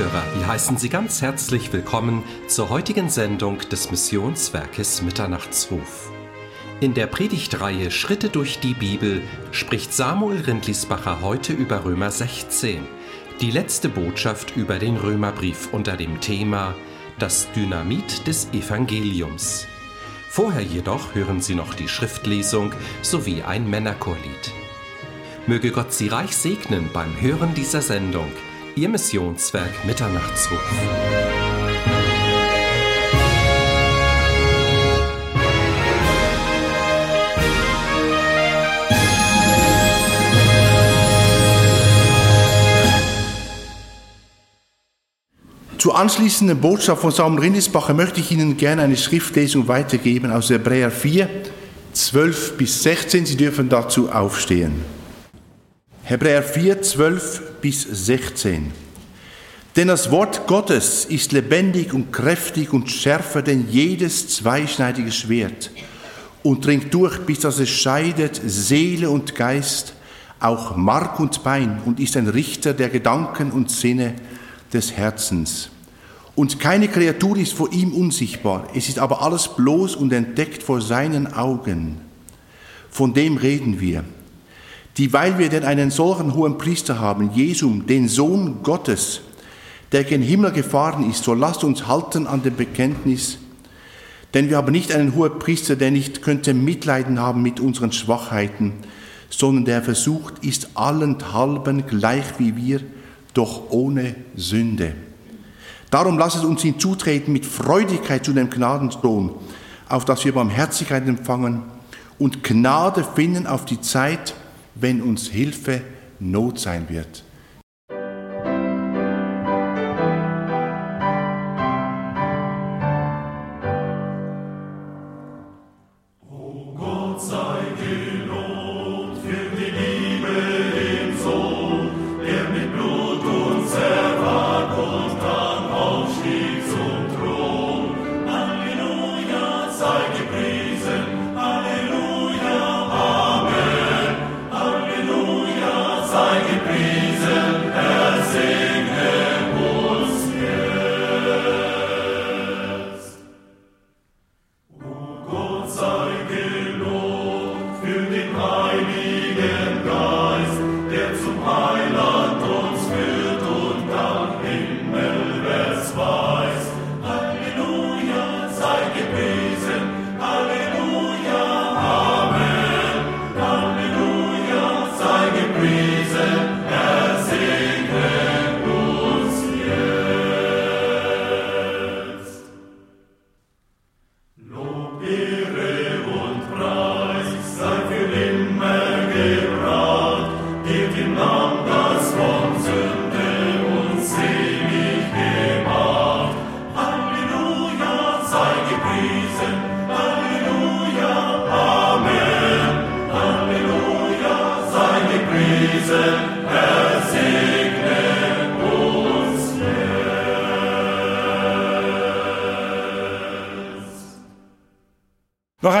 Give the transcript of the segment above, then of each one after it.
Zuhörer, wir heißen Sie ganz herzlich willkommen zur heutigen Sendung des Missionswerkes Mitternachtsruf. In der Predigtreihe Schritte durch die Bibel spricht Samuel Rindlisbacher heute über Römer 16, die letzte Botschaft über den Römerbrief unter dem Thema Das Dynamit des Evangeliums. Vorher jedoch hören Sie noch die Schriftlesung sowie ein Männerchorlied. Möge Gott Sie reich segnen beim Hören dieser Sendung – Ihr Missionswerk Mitternachtsruf. Zur anschließenden Botschaft von Samuel Rindisbacher möchte ich Ihnen gerne eine Schriftlesung weitergeben aus Hebräer 4, 12 bis 16. Sie dürfen dazu aufstehen. Hebräer 4, 12 bis 16. Denn das Wort Gottes ist lebendig und kräftig und schärfer denn jedes zweischneidige Schwert und dringt durch, bis dass es scheidet Seele und Geist, auch Mark und Bein und ist ein Richter der Gedanken und Sinne des Herzens. Und keine Kreatur ist vor ihm unsichtbar, es ist aber alles bloß und entdeckt vor seinen Augen. Von dem reden wir dieweil wir denn einen solchen hohen Priester haben, Jesum, den Sohn Gottes, der gen Himmel gefahren ist, so lasst uns halten an dem Bekenntnis, denn wir haben nicht einen hohen Priester, der nicht könnte Mitleiden haben mit unseren Schwachheiten, sondern der versucht ist allenthalben gleich wie wir, doch ohne Sünde. Darum lasst uns hinzutreten mit Freudigkeit zu dem Gnadenthron, auf dass wir Barmherzigkeit empfangen und Gnade finden auf die Zeit, wenn uns Hilfe Not sein wird.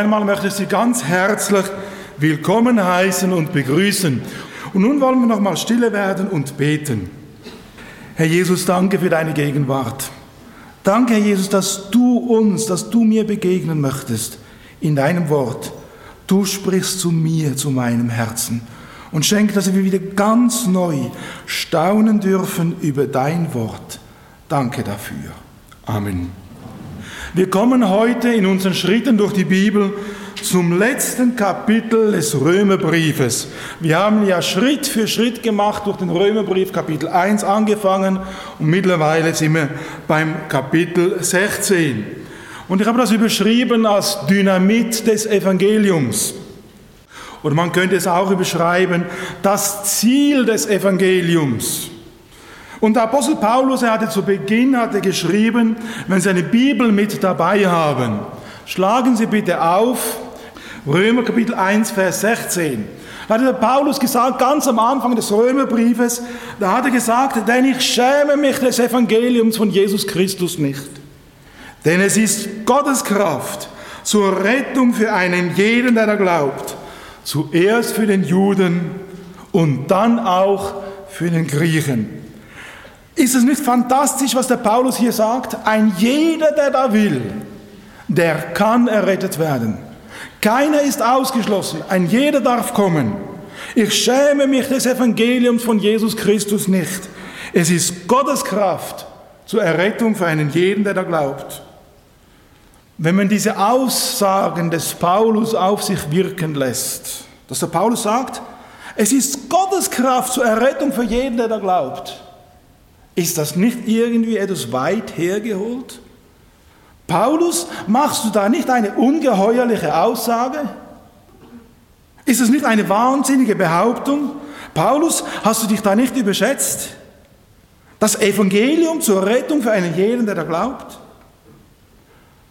Einmal möchte ich Sie ganz herzlich willkommen heißen und begrüßen. Und nun wollen wir noch mal stille werden und beten. Herr Jesus, danke für deine Gegenwart. Danke, Herr Jesus, dass du uns, dass du mir begegnen möchtest in deinem Wort. Du sprichst zu mir, zu meinem Herzen und schenk, dass wir wieder ganz neu staunen dürfen über dein Wort. Danke dafür. Amen. Wir kommen heute in unseren Schritten durch die Bibel zum letzten Kapitel des Römerbriefes. Wir haben ja Schritt für Schritt gemacht durch den Römerbrief Kapitel 1 angefangen und mittlerweile sind wir beim Kapitel 16. Und ich habe das überschrieben als Dynamit des Evangeliums. Oder man könnte es auch überschreiben, das Ziel des Evangeliums. Und der Apostel Paulus, er hatte zu Beginn hatte geschrieben, wenn Sie eine Bibel mit dabei haben, schlagen Sie bitte auf Römer Kapitel 1, Vers 16. Da hat der Paulus gesagt, ganz am Anfang des Römerbriefes, da hat er gesagt, denn ich schäme mich des Evangeliums von Jesus Christus nicht. Denn es ist Gottes Kraft zur Rettung für einen jeden, der da glaubt. Zuerst für den Juden und dann auch für den Griechen. Ist es nicht fantastisch, was der Paulus hier sagt? Ein jeder, der da will, der kann errettet werden. Keiner ist ausgeschlossen, ein jeder darf kommen. Ich schäme mich des Evangeliums von Jesus Christus nicht. Es ist Gottes Kraft zur Errettung für einen jeden, der da glaubt. Wenn man diese Aussagen des Paulus auf sich wirken lässt, dass der Paulus sagt, es ist Gottes Kraft zur Errettung für jeden, der da glaubt, ist das nicht irgendwie etwas weit hergeholt? Paulus, machst du da nicht eine ungeheuerliche Aussage? Ist es nicht eine wahnsinnige Behauptung? Paulus, hast du dich da nicht überschätzt? Das Evangelium zur Rettung für einen jeden, der da glaubt?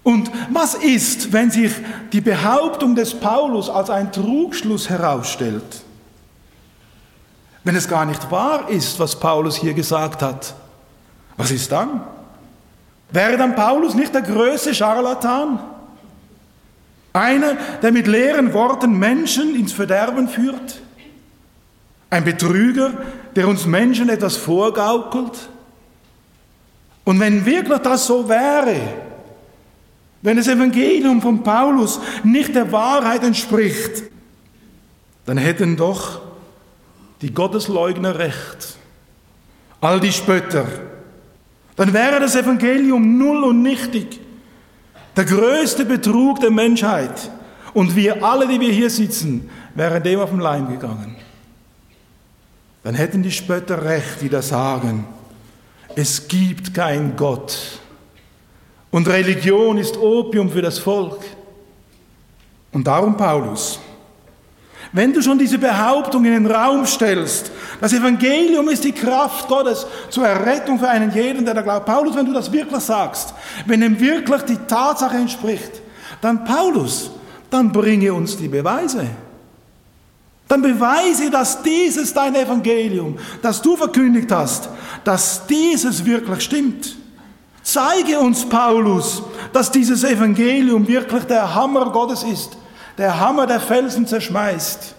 Und was ist, wenn sich die Behauptung des Paulus als ein Trugschluss herausstellt? Wenn es gar nicht wahr ist, was Paulus hier gesagt hat, was ist dann? Wäre dann Paulus nicht der größte Scharlatan? Einer, der mit leeren Worten Menschen ins Verderben führt? Ein Betrüger, der uns Menschen etwas vorgaukelt? Und wenn wirklich das so wäre, wenn das Evangelium von Paulus nicht der Wahrheit entspricht, dann hätten doch die Gottesleugner recht, all die Spötter, dann wäre das Evangelium null und nichtig. Der größte Betrug der Menschheit. Und wir alle, die wir hier sitzen, wären dem auf den Leim gegangen. Dann hätten die Spötter recht, die da sagen, es gibt keinen Gott. Und Religion ist Opium für das Volk. Und darum Paulus. Wenn du schon diese Behauptung in den Raum stellst, das Evangelium ist die Kraft Gottes zur Errettung für einen jeden, der da glaubt. Paulus, wenn du das wirklich sagst, wenn ihm wirklich die Tatsache entspricht, dann Paulus, dann bringe uns die Beweise. Dann beweise, dass dieses dein Evangelium, das du verkündigt hast, dass dieses wirklich stimmt. Zeige uns, Paulus, dass dieses Evangelium wirklich der Hammer Gottes ist, der Hammer, der Felsen zerschmeißt,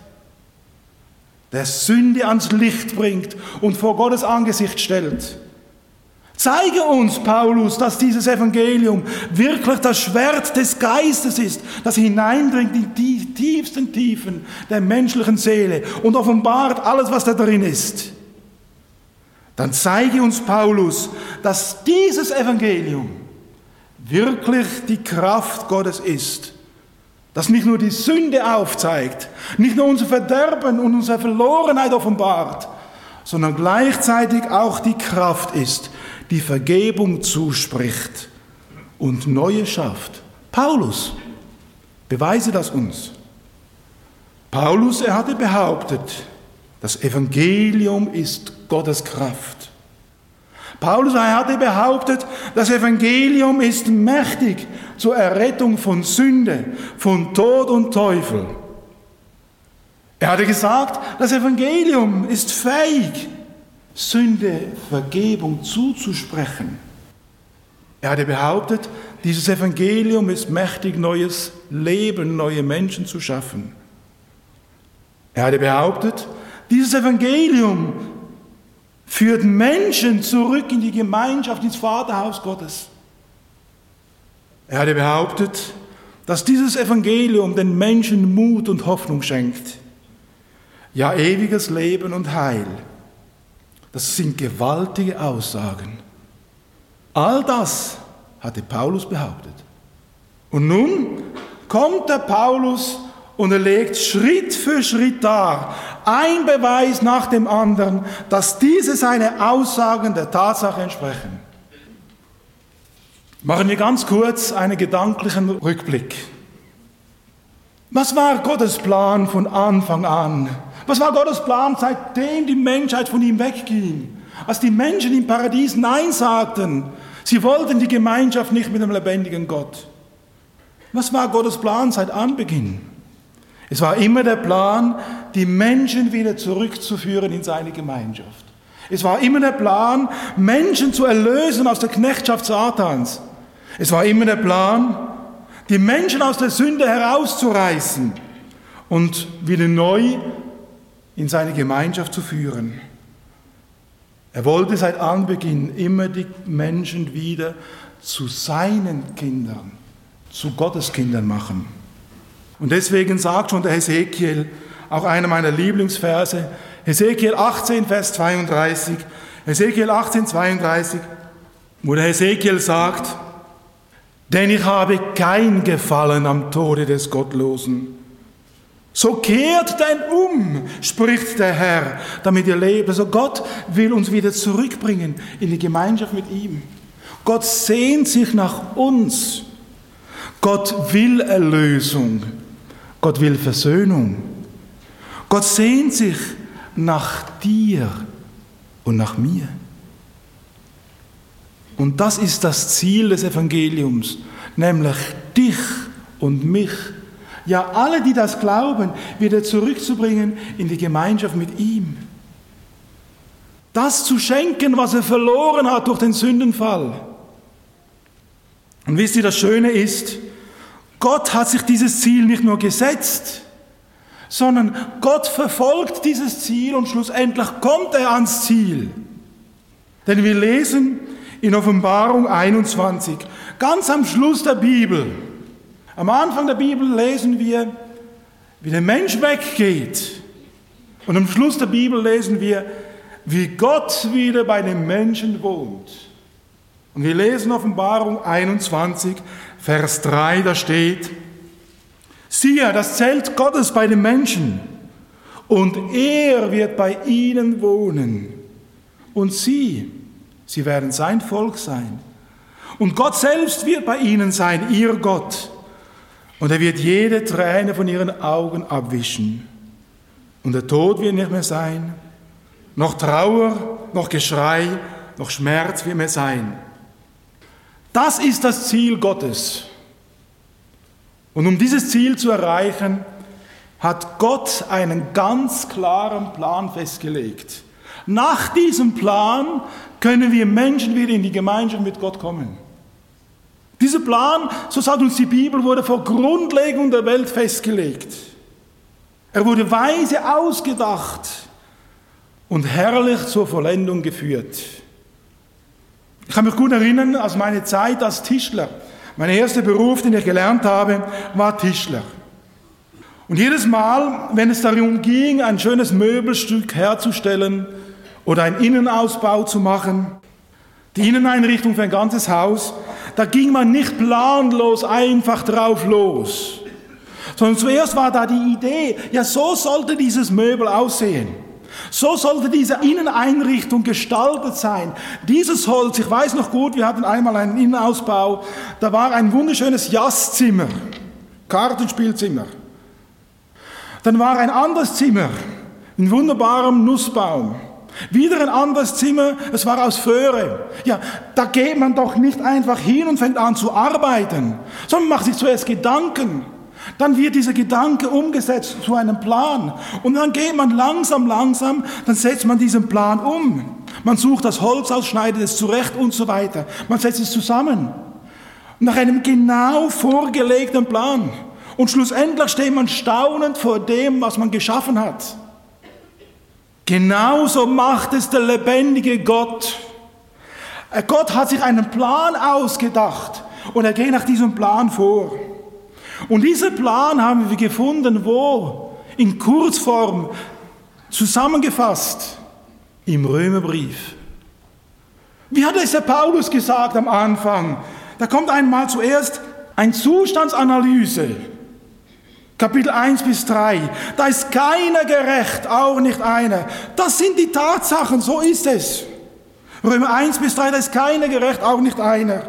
der Sünde ans Licht bringt und vor Gottes Angesicht stellt. Zeige uns, Paulus, dass dieses Evangelium wirklich das Schwert des Geistes ist, das hineindringt in die tiefsten Tiefen der menschlichen Seele und offenbart alles, was da drin ist. Dann zeige uns, Paulus, dass dieses Evangelium wirklich die Kraft Gottes ist das nicht nur die Sünde aufzeigt, nicht nur unser Verderben und unsere Verlorenheit offenbart, sondern gleichzeitig auch die Kraft ist, die Vergebung zuspricht und Neue schafft. Paulus, beweise das uns. Paulus, er hatte behauptet, das Evangelium ist Gottes Kraft. Paulus hatte behauptet, das Evangelium ist mächtig zur Errettung von Sünde, von Tod und Teufel. Er hatte gesagt, das Evangelium ist fähig, Sünde, Vergebung zuzusprechen. Er hatte behauptet, dieses Evangelium ist mächtig, neues Leben, neue Menschen zu schaffen. Er hatte behauptet, dieses Evangelium führt Menschen zurück in die Gemeinschaft, ins Vaterhaus Gottes. Er hatte behauptet, dass dieses Evangelium den Menschen Mut und Hoffnung schenkt. Ja, ewiges Leben und Heil. Das sind gewaltige Aussagen. All das hatte Paulus behauptet. Und nun kommt der Paulus und er legt Schritt für Schritt dar, ein Beweis nach dem anderen, dass diese seine Aussagen der Tatsache entsprechen. Machen wir ganz kurz einen gedanklichen Rückblick. Was war Gottes Plan von Anfang an? Was war Gottes Plan, seitdem die Menschheit von ihm wegging? Als die Menschen im Paradies Nein sagten, sie wollten die Gemeinschaft nicht mit dem lebendigen Gott. Was war Gottes Plan seit Anbeginn? Es war immer der Plan, die Menschen wieder zurückzuführen in seine Gemeinschaft. Es war immer der Plan, Menschen zu erlösen aus der Knechtschaft Satans. Es war immer der Plan, die Menschen aus der Sünde herauszureißen und wieder neu in seine Gemeinschaft zu führen. Er wollte seit Anbeginn immer die Menschen wieder zu seinen Kindern, zu Gottes Kindern machen. Und deswegen sagt schon der Hesekiel, auch einer meiner Lieblingsverse, Hesekiel 18, Vers 32, Hesekiel 18, 32, wo der Hesekiel sagt, denn ich habe kein Gefallen am Tode des Gottlosen. So kehrt denn um, spricht der Herr, damit ihr lebt. Also Gott will uns wieder zurückbringen in die Gemeinschaft mit ihm. Gott sehnt sich nach uns. Gott will Erlösung. Gott will Versöhnung. Gott sehnt sich nach dir und nach mir. Und das ist das Ziel des Evangeliums, nämlich dich und mich, ja alle, die das glauben, wieder zurückzubringen in die Gemeinschaft mit ihm. Das zu schenken, was er verloren hat durch den Sündenfall. Und wisst ihr, das Schöne ist, Gott hat sich dieses Ziel nicht nur gesetzt, sondern Gott verfolgt dieses Ziel und schlussendlich kommt er ans Ziel. Denn wir lesen in Offenbarung 21, ganz am Schluss der Bibel, am Anfang der Bibel lesen wir, wie der Mensch weggeht. Und am Schluss der Bibel lesen wir, wie Gott wieder bei den Menschen wohnt. Und wir lesen Offenbarung 21, Vers 3, da steht, Siehe, das Zelt Gottes bei den Menschen, und er wird bei ihnen wohnen. Und sie, sie werden sein Volk sein. Und Gott selbst wird bei ihnen sein, ihr Gott. Und er wird jede Träne von ihren Augen abwischen. Und der Tod wird nicht mehr sein, noch Trauer, noch Geschrei, noch Schmerz wird mehr sein. Das ist das Ziel Gottes. Und um dieses Ziel zu erreichen, hat Gott einen ganz klaren Plan festgelegt. Nach diesem Plan können wir Menschen wieder in die Gemeinschaft mit Gott kommen. Dieser Plan, so sagt uns die Bibel, wurde vor Grundlegung der Welt festgelegt. Er wurde weise ausgedacht und herrlich zur Vollendung geführt. Ich kann mich gut erinnern, aus meiner Zeit als Tischler. Mein erster Beruf, den ich gelernt habe, war Tischler. Und jedes Mal, wenn es darum ging, ein schönes Möbelstück herzustellen oder einen Innenausbau zu machen, die Inneneinrichtung für ein ganzes Haus, da ging man nicht planlos einfach drauf los, sondern zuerst war da die Idee, ja so sollte dieses Möbel aussehen. So sollte diese Inneneinrichtung gestaltet sein. Dieses Holz, ich weiß noch gut, wir hatten einmal einen Innenausbau, da war ein wunderschönes Jazzzimmer, Kartenspielzimmer. Dann war ein anderes Zimmer, ein wunderbarem Nussbaum. Wieder ein anderes Zimmer, es war aus Föhre. Ja, da geht man doch nicht einfach hin und fängt an zu arbeiten, sondern macht sich zuerst Gedanken. Dann wird dieser Gedanke umgesetzt zu einem Plan. Und dann geht man langsam, langsam, dann setzt man diesen Plan um. Man sucht das Holz aus, schneidet es zurecht und so weiter. Man setzt es zusammen. Nach einem genau vorgelegten Plan. Und schlussendlich steht man staunend vor dem, was man geschaffen hat. Genauso macht es der lebendige Gott. Gott hat sich einen Plan ausgedacht und er geht nach diesem Plan vor. Und diesen Plan haben wir gefunden, wo? In Kurzform zusammengefasst im Römerbrief. Wie hat es der Paulus gesagt am Anfang? Da kommt einmal zuerst eine Zustandsanalyse. Kapitel 1 bis 3. Da ist keiner gerecht, auch nicht einer. Das sind die Tatsachen, so ist es. Römer 1 bis 3, da ist keiner gerecht, auch nicht einer.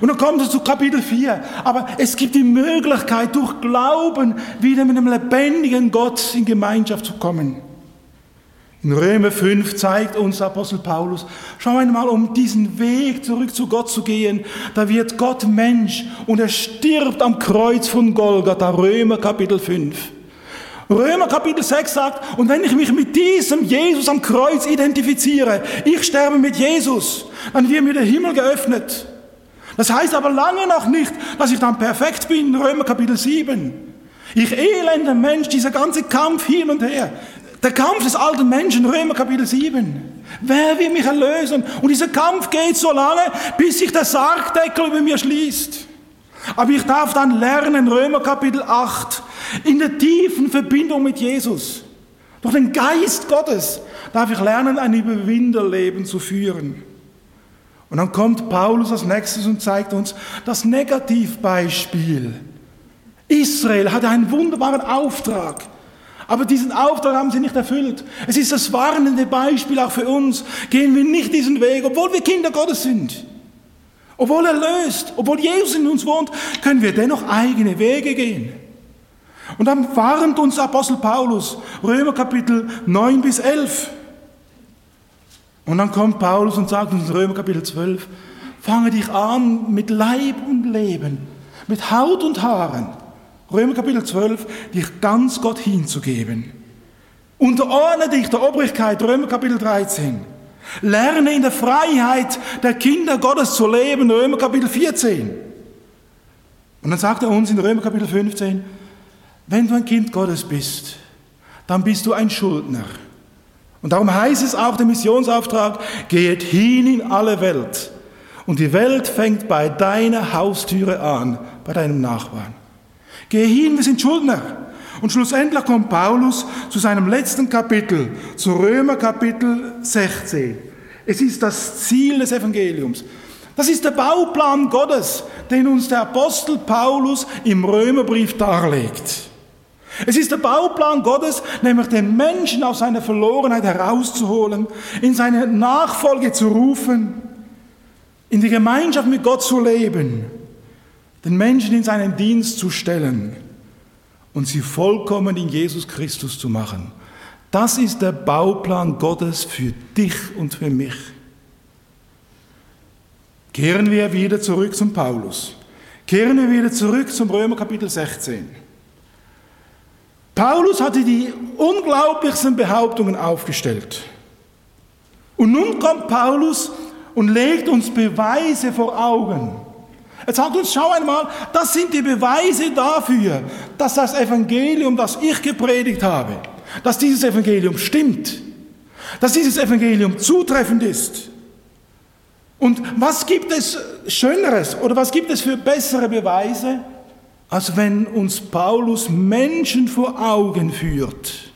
Und dann kommt es zu Kapitel 4. Aber es gibt die Möglichkeit, durch Glauben wieder mit einem lebendigen Gott in Gemeinschaft zu kommen. In Römer 5 zeigt uns Apostel Paulus, schau einmal, um diesen Weg zurück zu Gott zu gehen, da wird Gott Mensch und er stirbt am Kreuz von Golgatha, Römer Kapitel 5. Römer Kapitel 6 sagt, und wenn ich mich mit diesem Jesus am Kreuz identifiziere, ich sterbe mit Jesus, dann wird mir der Himmel geöffnet. Das heißt aber lange noch nicht, dass ich dann perfekt bin, Römer Kapitel 7. Ich elender Mensch, dieser ganze Kampf hin und her. Der Kampf des alten Menschen, Römer Kapitel 7. Wer will mich erlösen? Und dieser Kampf geht so lange, bis sich der Sargdeckel über mir schließt. Aber ich darf dann lernen, Römer Kapitel 8, in der tiefen Verbindung mit Jesus, durch den Geist Gottes, darf ich lernen, ein Überwinderleben zu führen. Und dann kommt Paulus als nächstes und zeigt uns das Negativbeispiel. Israel hatte einen wunderbaren Auftrag. Aber diesen Auftrag haben sie nicht erfüllt. Es ist das warnende Beispiel auch für uns. Gehen wir nicht diesen Weg, obwohl wir Kinder Gottes sind. Obwohl er löst, obwohl Jesus in uns wohnt, können wir dennoch eigene Wege gehen. Und dann warnt uns Apostel Paulus, Römer Kapitel 9 bis 11. Und dann kommt Paulus und sagt uns in Römer Kapitel 12, fange dich an mit Leib und Leben, mit Haut und Haaren. Römer Kapitel 12, dich ganz Gott hinzugeben. Unterordne dich der Obrigkeit, Römer Kapitel 13. Lerne in der Freiheit der Kinder Gottes zu leben, Römer Kapitel 14. Und dann sagt er uns in Römer Kapitel 15, wenn du ein Kind Gottes bist, dann bist du ein Schuldner. Und darum heißt es auch der Missionsauftrag, geht hin in alle Welt. Und die Welt fängt bei deiner Haustüre an, bei deinem Nachbarn. Geh hin, wir sind Schuldner. Und schlussendlich kommt Paulus zu seinem letzten Kapitel, zu Römer Kapitel 16. Es ist das Ziel des Evangeliums. Das ist der Bauplan Gottes, den uns der Apostel Paulus im Römerbrief darlegt. Es ist der Bauplan Gottes, nämlich den Menschen aus seiner Verlorenheit herauszuholen, in seine Nachfolge zu rufen, in die Gemeinschaft mit Gott zu leben, den Menschen in seinen Dienst zu stellen und sie vollkommen in Jesus Christus zu machen. Das ist der Bauplan Gottes für dich und für mich. Kehren wir wieder zurück zum Paulus. Kehren wir wieder zurück zum Römer Kapitel 16. Paulus hatte die unglaublichsten Behauptungen aufgestellt. Und nun kommt Paulus und legt uns Beweise vor Augen. Er sagt uns, schau einmal, das sind die Beweise dafür, dass das Evangelium, das ich gepredigt habe, dass dieses Evangelium stimmt, dass dieses Evangelium zutreffend ist. Und was gibt es Schöneres oder was gibt es für bessere Beweise, als wenn uns Paulus Menschen vor Augen führt.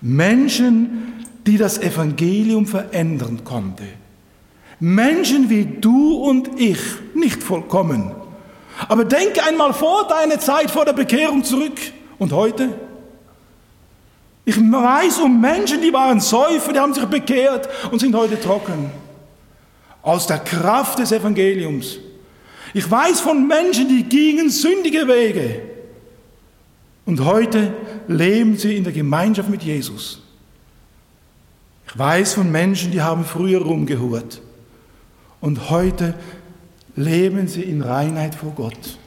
Menschen, die das Evangelium verändern konnte. Menschen wie du und ich, nicht vollkommen. Aber denke einmal vor deine Zeit vor der Bekehrung zurück und heute. Ich weiß um Menschen, die waren Säufer, die haben sich bekehrt und sind heute trocken. Aus der Kraft des Evangeliums. Ich weiß von Menschen, die gingen sündige Wege. Und heute leben sie in der Gemeinschaft mit Jesus. Ich weiß von Menschen, die haben früher rumgehurt. Und heute leben sie in Reinheit vor Gott.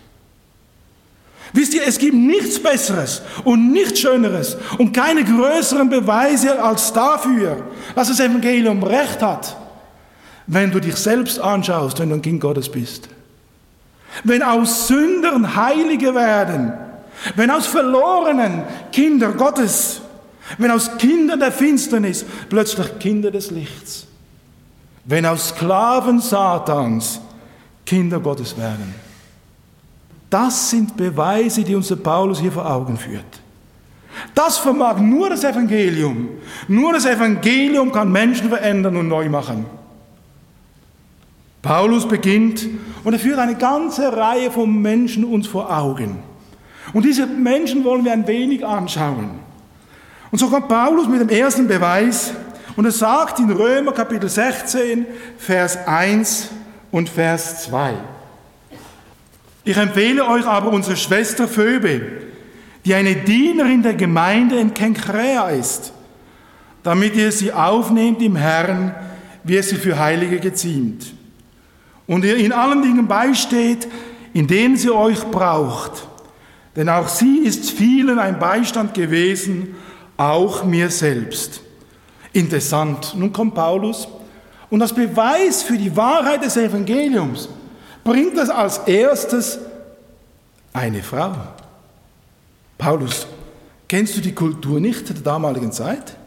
Wisst ihr, es gibt nichts Besseres und nichts Schöneres und keine größeren Beweise als dafür, dass das Evangelium Recht hat, wenn du dich selbst anschaust, wenn du ein Kind Gottes bist. Wenn aus Sündern Heilige werden, wenn aus Verlorenen Kinder Gottes, wenn aus Kindern der Finsternis plötzlich Kinder des Lichts, wenn aus Sklaven Satans Kinder Gottes werden. Das sind Beweise, die uns der Paulus hier vor Augen führt. Das vermag nur das Evangelium. Nur das Evangelium kann Menschen verändern und neu machen. Paulus beginnt und er führt eine ganze Reihe von Menschen uns vor Augen. Und diese Menschen wollen wir ein wenig anschauen. Und so kommt Paulus mit dem ersten Beweis und er sagt in Römer Kapitel 16, Vers 1 und Vers 2. Ich empfehle euch aber unsere Schwester Phoebe, die eine Dienerin der Gemeinde in Kenkrea ist, damit ihr sie aufnehmt im Herrn, wie es sie für Heilige geziemt und ihr in allen Dingen beisteht, in denen sie euch braucht. Denn auch sie ist vielen ein Beistand gewesen, auch mir selbst. Interessant. Nun kommt Paulus und als Beweis für die Wahrheit des Evangeliums bringt das als erstes eine Frau. Paulus, kennst du die Kultur nicht der damaligen Zeit?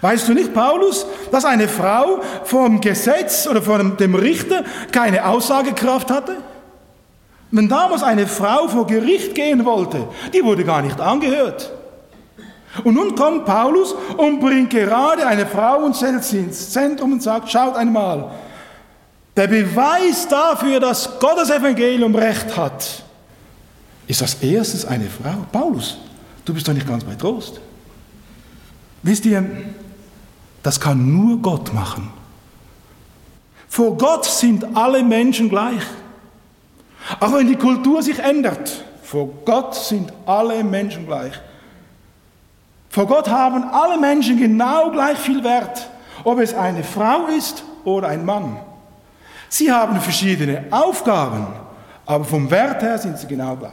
Weißt du nicht, Paulus, dass eine Frau vom Gesetz oder von dem Richter keine Aussagekraft hatte? Wenn damals eine Frau vor Gericht gehen wollte, die wurde gar nicht angehört. Und nun kommt Paulus und bringt gerade eine Frau und stellt sie ins Zentrum und sagt, schaut einmal, der Beweis dafür, dass Gottes Evangelium Recht hat, ist als erstes eine Frau. Paulus, du bist doch nicht ganz bei Trost. Wisst ihr, das kann nur Gott machen. Vor Gott sind alle Menschen gleich. Auch wenn die Kultur sich ändert, vor Gott sind alle Menschen gleich. Vor Gott haben alle Menschen genau gleich viel Wert, ob es eine Frau ist oder ein Mann. Sie haben verschiedene Aufgaben, aber vom Wert her sind sie genau gleich.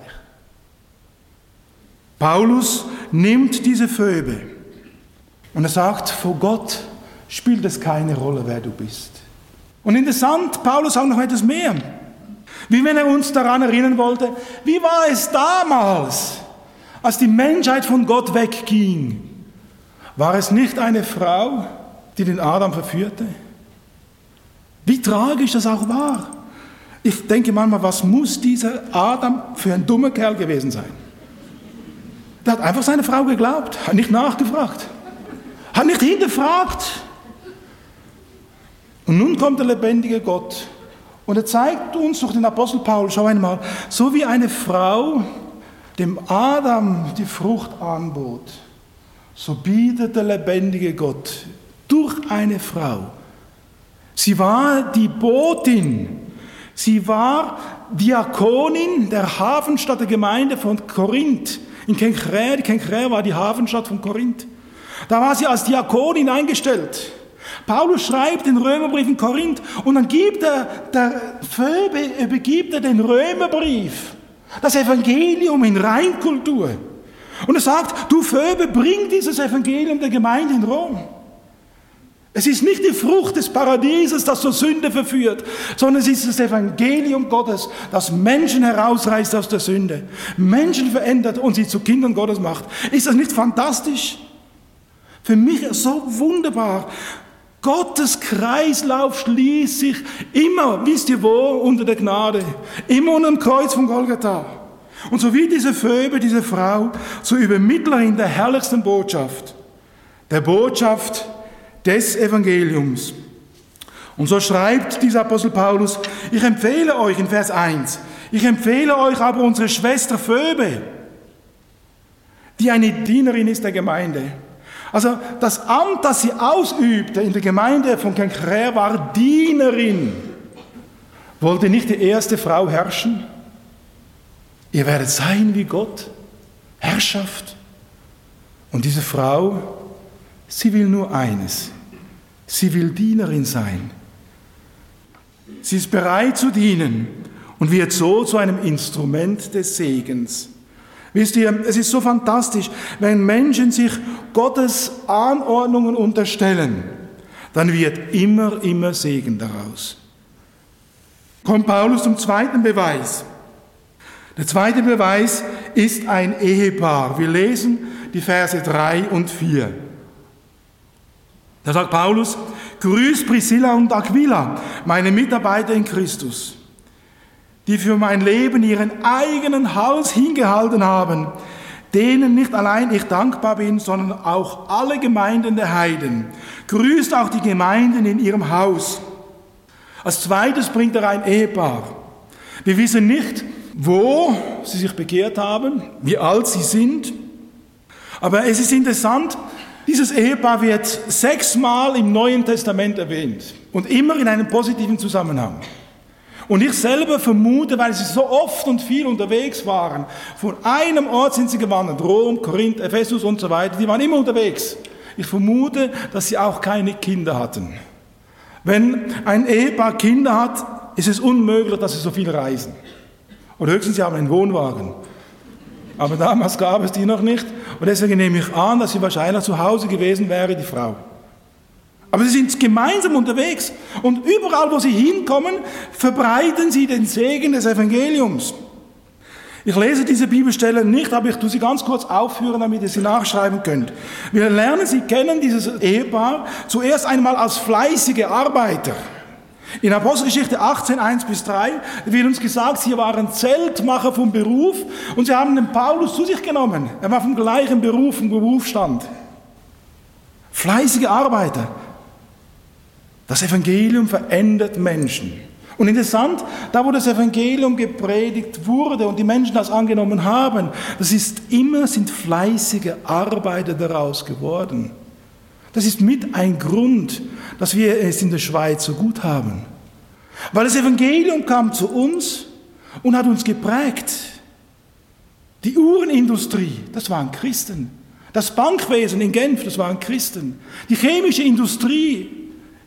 Paulus nimmt diese Phoebe und er sagt, vor Gott spielt es keine Rolle, wer du bist. Und interessant, Paulus sagt noch etwas mehr. Wie wenn er uns daran erinnern wollte, wie war es damals, als die Menschheit von Gott wegging? War es nicht eine Frau, die den Adam verführte? Wie tragisch das auch war. Ich denke manchmal, was muss dieser Adam für ein dummer Kerl gewesen sein? Der hat einfach seine Frau geglaubt, hat nicht nachgefragt, hat nicht hinterfragt. Und nun kommt der lebendige Gott und er zeigt uns durch den Apostel Paul, schau einmal, so wie eine Frau dem Adam die Frucht anbot, so bietet der lebendige Gott durch eine Frau. Sie war die Botin, sie war Diakonin der Hafenstadt der Gemeinde von Korinth in Kenkräer. Kenkräer war die Hafenstadt von Korinth. Da war sie als Diakonin eingestellt. Paulus schreibt den Römerbrief in Korinth und dann gibt er, der Phoebe übergibt er den Römerbrief, das Evangelium in Reinkultur. Und er sagt, du Phoebe, bring dieses Evangelium der Gemeinde in Rom. Es ist nicht die Frucht des Paradieses, das zur Sünde verführt, sondern es ist das Evangelium Gottes, das Menschen herausreißt aus der Sünde, Menschen verändert und sie zu Kindern Gottes macht. Ist das nicht fantastisch? Für mich so wunderbar. Gottes Kreislauf schließt sich immer, wisst ihr wo, unter der Gnade, immer unter dem Kreuz von Golgatha. Und so wie diese Phoebe, diese Frau, zur Übermittlerin der herrlichsten Botschaft, der Botschaft des Evangeliums. Und so schreibt dieser Apostel Paulus, ich empfehle euch in Vers 1, ich empfehle euch aber unsere Schwester Phoebe, die eine Dienerin ist der Gemeinde also das Amt, das sie ausübte in der Gemeinde von Kenkrer, war Dienerin. Wollte nicht die erste Frau herrschen? Ihr werdet sein wie Gott, Herrschaft. Und diese Frau, sie will nur eines, sie will Dienerin sein. Sie ist bereit zu dienen und wird so zu einem Instrument des Segens. Wisst ihr, es ist so fantastisch, wenn Menschen sich Gottes Anordnungen unterstellen, dann wird immer, immer Segen daraus. Kommt Paulus zum zweiten Beweis. Der zweite Beweis ist ein Ehepaar. Wir lesen die Verse 3 und 4. Da sagt Paulus, grüß Priscilla und Aquila, meine Mitarbeiter in Christus die für mein Leben ihren eigenen Hals hingehalten haben, denen nicht allein ich dankbar bin, sondern auch alle Gemeinden der Heiden. Grüßt auch die Gemeinden in ihrem Haus. Als zweites bringt er ein Ehepaar. Wir wissen nicht, wo sie sich bekehrt haben, wie alt sie sind. Aber es ist interessant, dieses Ehepaar wird sechsmal im Neuen Testament erwähnt und immer in einem positiven Zusammenhang. Und ich selber vermute, weil sie so oft und viel unterwegs waren, von einem Ort sind sie gewandert, Rom, Korinth, Ephesus und so weiter, die waren immer unterwegs. Ich vermute, dass sie auch keine Kinder hatten. Wenn ein Ehepaar Kinder hat, ist es unmöglich, dass sie so viel reisen. Oder höchstens sie haben einen Wohnwagen. Aber damals gab es die noch nicht. Und deswegen nehme ich an, dass sie wahrscheinlich zu Hause gewesen wäre, die Frau. Aber sie sind gemeinsam unterwegs und überall, wo sie hinkommen, verbreiten sie den Segen des Evangeliums. Ich lese diese Bibelstelle nicht, aber ich tue sie ganz kurz aufführen, damit ihr sie nachschreiben könnt. Wir lernen sie kennen, dieses Ehepaar, zuerst einmal als fleißige Arbeiter. In Apostelgeschichte 18, 1 bis 3 wird uns gesagt, sie waren Zeltmacher vom Beruf und sie haben den Paulus zu sich genommen. Er war vom gleichen Beruf, vom Berufsstand. Fleißige Arbeiter. Das Evangelium verändert Menschen. Und interessant, da wo das Evangelium gepredigt wurde und die Menschen das angenommen haben, das ist immer, sind fleißige Arbeiter daraus geworden. Das ist mit ein Grund, dass wir es in der Schweiz so gut haben. Weil das Evangelium kam zu uns und hat uns geprägt. Die Uhrenindustrie, das waren Christen. Das Bankwesen in Genf, das waren Christen. Die chemische Industrie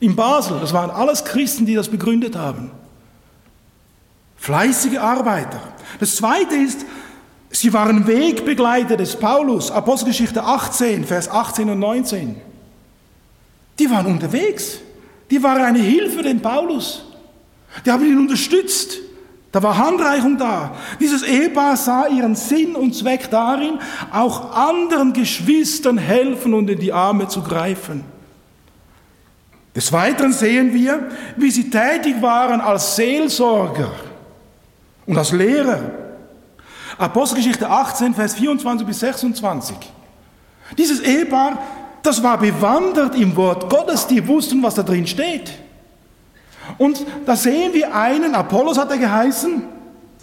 in Basel, das waren alles Christen, die das begründet haben. Fleißige Arbeiter. Das zweite ist, sie waren Wegbegleiter des Paulus, Apostelgeschichte 18, Vers 18 und 19. Die waren unterwegs. Die waren eine Hilfe dem Paulus. Die haben ihn unterstützt. Da war Handreichung da. Dieses Ehepaar sah ihren Sinn und Zweck darin, auch anderen Geschwistern helfen und in die Arme zu greifen. Des Weiteren sehen wir, wie sie tätig waren als Seelsorger und als Lehrer. Apostelgeschichte 18, Vers 24 bis 26. Dieses Ehepaar, das war bewandert im Wort Gottes, die wussten, was da drin steht. Und da sehen wir einen, Apollos hat er geheißen,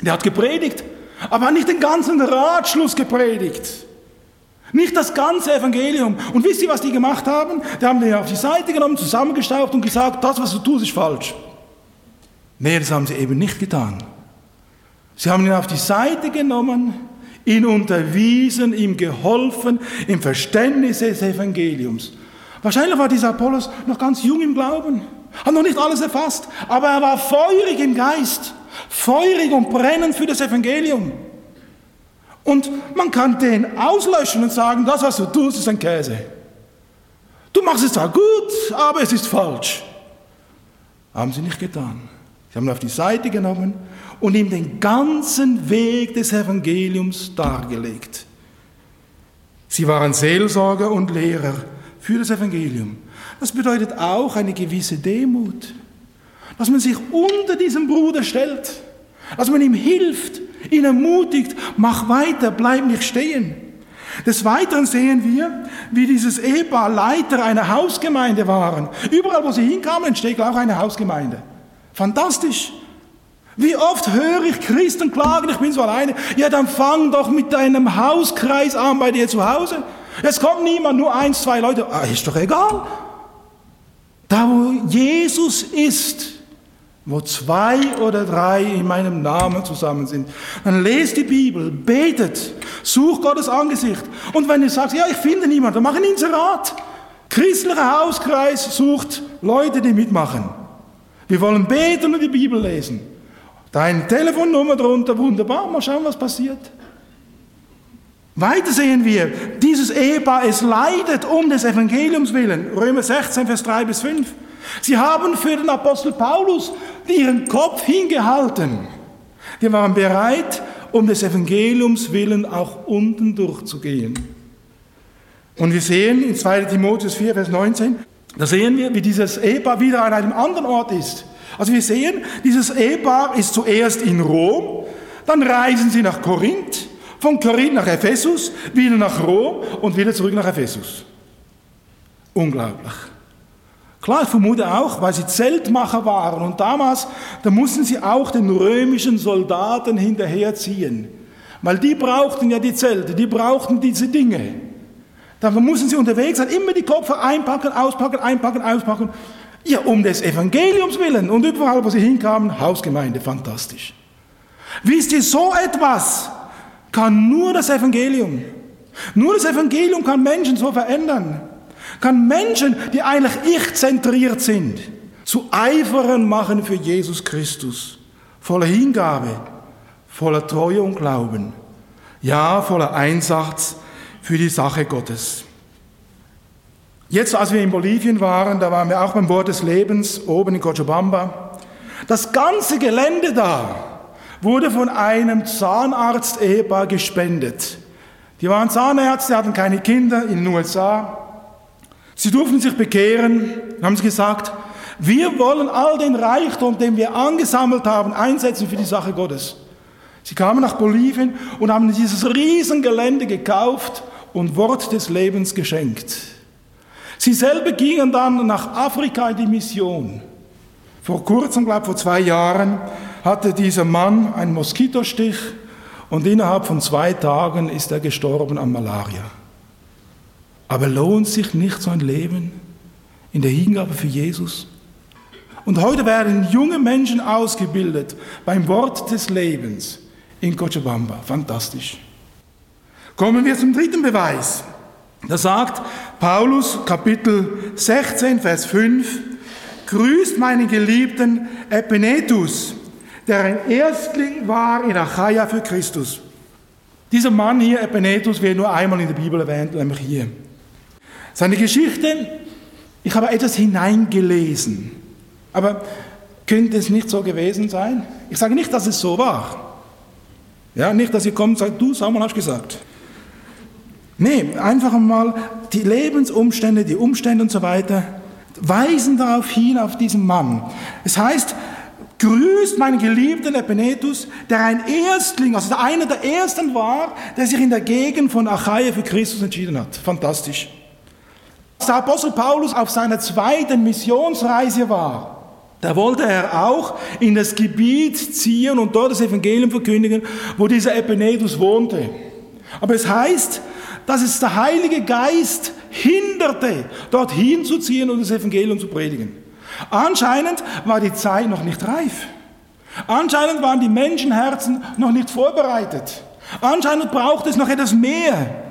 der hat gepredigt, aber nicht den ganzen Ratschluss gepredigt. Nicht das ganze Evangelium. Und wisst ihr, was die gemacht haben? Die haben den auf die Seite genommen, zusammengestaucht und gesagt, das, was du tust, ist falsch. Nee, das haben sie eben nicht getan. Sie haben ihn auf die Seite genommen, ihn unterwiesen, ihm geholfen im Verständnis des Evangeliums. Wahrscheinlich war dieser Apollos noch ganz jung im Glauben, hat noch nicht alles erfasst, aber er war feurig im Geist, feurig und brennend für das Evangelium. Und man kann den auslöschen und sagen, das, was du tust, ist ein Käse. Du machst es zwar gut, aber es ist falsch. Haben sie nicht getan. Sie haben ihn auf die Seite genommen und ihm den ganzen Weg des Evangeliums dargelegt. Sie waren Seelsorger und Lehrer für das Evangelium. Das bedeutet auch eine gewisse Demut, dass man sich unter diesem Bruder stellt, dass man ihm hilft, ihn ermutigt, mach weiter, bleib nicht stehen. Des Weiteren sehen wir, wie dieses Ehepaar Leiter einer Hausgemeinde waren. Überall, wo sie hinkamen, entsteht auch eine Hausgemeinde. Fantastisch. Wie oft höre ich Christen klagen, ich bin so alleine. Ja, dann fang doch mit deinem Hauskreis an bei dir zu Hause. Es kommt niemand, nur eins, zwei Leute. Ah, ist doch egal. Da, wo Jesus ist, wo zwei oder drei in meinem Namen zusammen sind, dann lest die Bibel, betet, sucht Gottes Angesicht. Und wenn du sagst, ja, ich finde niemanden, dann mach ein Inserat. Christlicher Hauskreis sucht Leute, die mitmachen. Wir wollen beten und die Bibel lesen. Deine Telefonnummer drunter, wunderbar, mal schauen, was passiert. Weiter sehen wir, dieses Ehepaar, es leidet um des Evangeliums willen. Römer 16, Vers 3 bis 5. Sie haben für den Apostel Paulus ihren Kopf hingehalten. Die waren bereit, um des Evangeliums willen auch unten durchzugehen. Und wir sehen in 2 Timotheus 4, Vers 19, da sehen wir, wie dieses Ehepaar wieder an einem anderen Ort ist. Also wir sehen, dieses Ehepaar ist zuerst in Rom, dann reisen sie nach Korinth, von Korinth nach Ephesus, wieder nach Rom und wieder zurück nach Ephesus. Unglaublich. Klar, ich vermute auch, weil sie Zeltmacher waren und damals, da mussten sie auch den römischen Soldaten hinterherziehen. Weil die brauchten ja die Zelte, die brauchten diese Dinge. Da mussten sie unterwegs sein, immer die Kopfer einpacken, auspacken, einpacken, auspacken. Ja, um des Evangeliums willen. Und überall, wo sie hinkamen, Hausgemeinde, fantastisch. Wisst ihr, so etwas kann nur das Evangelium. Nur das Evangelium kann Menschen so verändern. Kann Menschen, die eigentlich ich-zentriert sind, zu Eiferern machen für Jesus Christus. Voller Hingabe, voller Treue und Glauben. Ja, voller Einsatz für die Sache Gottes. Jetzt, als wir in Bolivien waren, da waren wir auch beim Wort des Lebens oben in Cochabamba. Das ganze Gelände da wurde von einem Zahnarzt-Ehepaar gespendet. Die waren Zahnärzte, hatten keine Kinder in den USA. Sie durften sich bekehren und haben gesagt, wir wollen all den Reichtum, den wir angesammelt haben, einsetzen für die Sache Gottes. Sie kamen nach Bolivien und haben dieses Riesengelände gekauft und Wort des Lebens geschenkt. Sie selber gingen dann nach Afrika in die Mission. Vor kurzem, glaube ich, vor zwei Jahren, hatte dieser Mann einen Moskitostich und innerhalb von zwei Tagen ist er gestorben an Malaria. Aber lohnt sich nicht so ein Leben in der Hingabe für Jesus? Und heute werden junge Menschen ausgebildet beim Wort des Lebens in Cochabamba. Fantastisch. Kommen wir zum dritten Beweis. Da sagt Paulus Kapitel 16, Vers 5, Grüßt meinen geliebten Epinetus, der ein Erstling war in Achaia für Christus. Dieser Mann hier, Epinetus, wird nur einmal in der Bibel erwähnt, nämlich hier. Seine Geschichte, ich habe etwas hineingelesen, aber könnte es nicht so gewesen sein? Ich sage nicht, dass es so war. Ja, nicht, dass ihr kommt und sagt, du Samuel hast gesagt. Nee, einfach mal die Lebensumstände, die Umstände und so weiter weisen darauf hin, auf diesen Mann. Es heißt, grüßt meinen geliebten Epinetus, der ein Erstling, also einer der ersten war, der sich in der Gegend von Achaia für Christus entschieden hat. Fantastisch. Als der Apostel Paulus auf seiner zweiten Missionsreise war, da wollte er auch in das Gebiet ziehen und dort das Evangelium verkündigen, wo dieser Epinetus wohnte. Aber es heißt, dass es der Heilige Geist hinderte, dorthin zu ziehen und das Evangelium zu predigen. Anscheinend war die Zeit noch nicht reif. Anscheinend waren die Menschenherzen noch nicht vorbereitet. Anscheinend braucht es noch etwas mehr.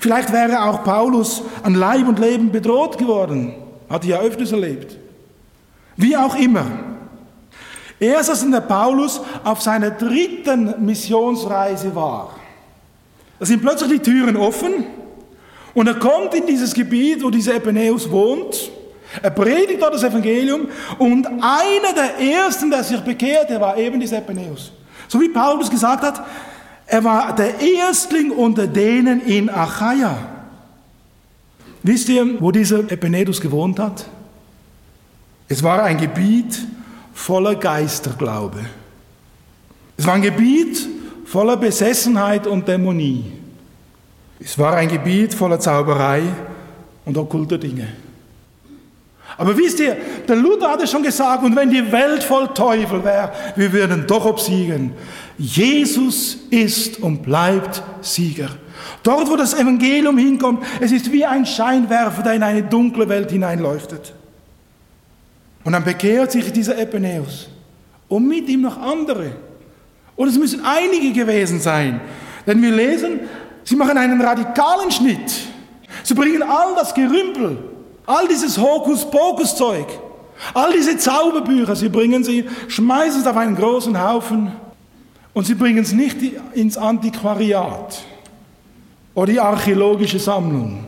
Vielleicht wäre auch Paulus an Leib und Leben bedroht geworden. Hatte ja öfters erlebt. Wie auch immer. Erst als der Paulus auf seiner dritten Missionsreise war, da sind plötzlich die Türen offen und er kommt in dieses Gebiet, wo dieser Epineus wohnt. Er predigt dort das Evangelium und einer der ersten, der sich bekehrte, war eben dieser Epineus. So wie Paulus gesagt hat, er war der Erstling unter denen in Achaia. Wisst ihr, wo dieser Epineus gewohnt hat? Es war ein Gebiet voller Geisterglaube. Es war ein Gebiet voller Besessenheit und Dämonie. Es war ein Gebiet voller Zauberei und okkulter Dinge. Aber wisst ihr, der Luther hatte schon gesagt, und wenn die Welt voll Teufel wäre, wir würden doch obsiegen. Jesus ist und bleibt Sieger. Dort, wo das Evangelium hinkommt, es ist wie ein Scheinwerfer, der in eine dunkle Welt hineinleuchtet. Und dann bekehrt sich dieser Epineus und mit ihm noch andere. Und es müssen einige gewesen sein. Denn wir lesen, sie machen einen radikalen Schnitt. Sie bringen all das Gerümpel, all dieses Hokuspokus-Zeug, all diese Zauberbücher, sie bringen sie, schmeißen es auf einen großen Haufen und sie bringen es nicht ins Antiquariat oder die archäologische Sammlung,